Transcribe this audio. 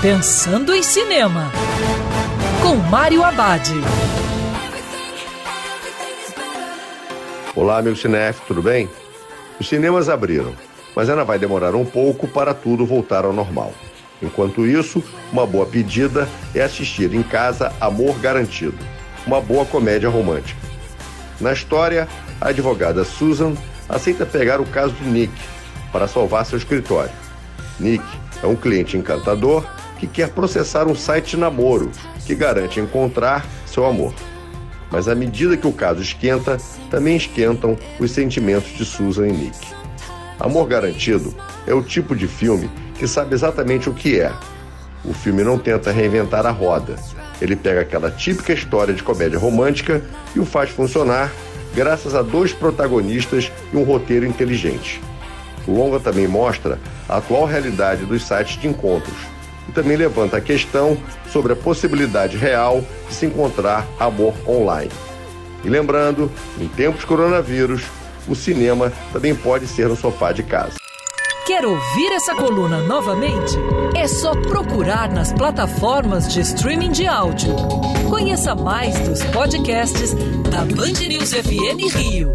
Pensando em Cinema, com Mário Abad. Olá, amigo cinef, tudo bem? Os cinemas abriram, mas ainda vai demorar um pouco para tudo voltar ao normal. Enquanto isso, uma boa pedida é assistir em casa Amor Garantido, uma boa comédia romântica. Na história, a advogada Susan aceita pegar o caso de Nick para salvar seu escritório. Nick é um cliente encantador que quer processar um site namoro que garante encontrar seu amor. Mas à medida que o caso esquenta, também esquentam os sentimentos de Susan e Nick. Amor Garantido é o tipo de filme que sabe exatamente o que é. O filme não tenta reinventar a roda. Ele pega aquela típica história de comédia romântica e o faz funcionar graças a dois protagonistas e um roteiro inteligente. O longa também mostra a atual realidade dos sites de encontros, e também levanta a questão sobre a possibilidade real de se encontrar amor online. E lembrando, em tempos coronavírus, o cinema também pode ser no sofá de casa. Quer ouvir essa coluna novamente? É só procurar nas plataformas de streaming de áudio. Conheça mais dos podcasts da Band News FM Rio.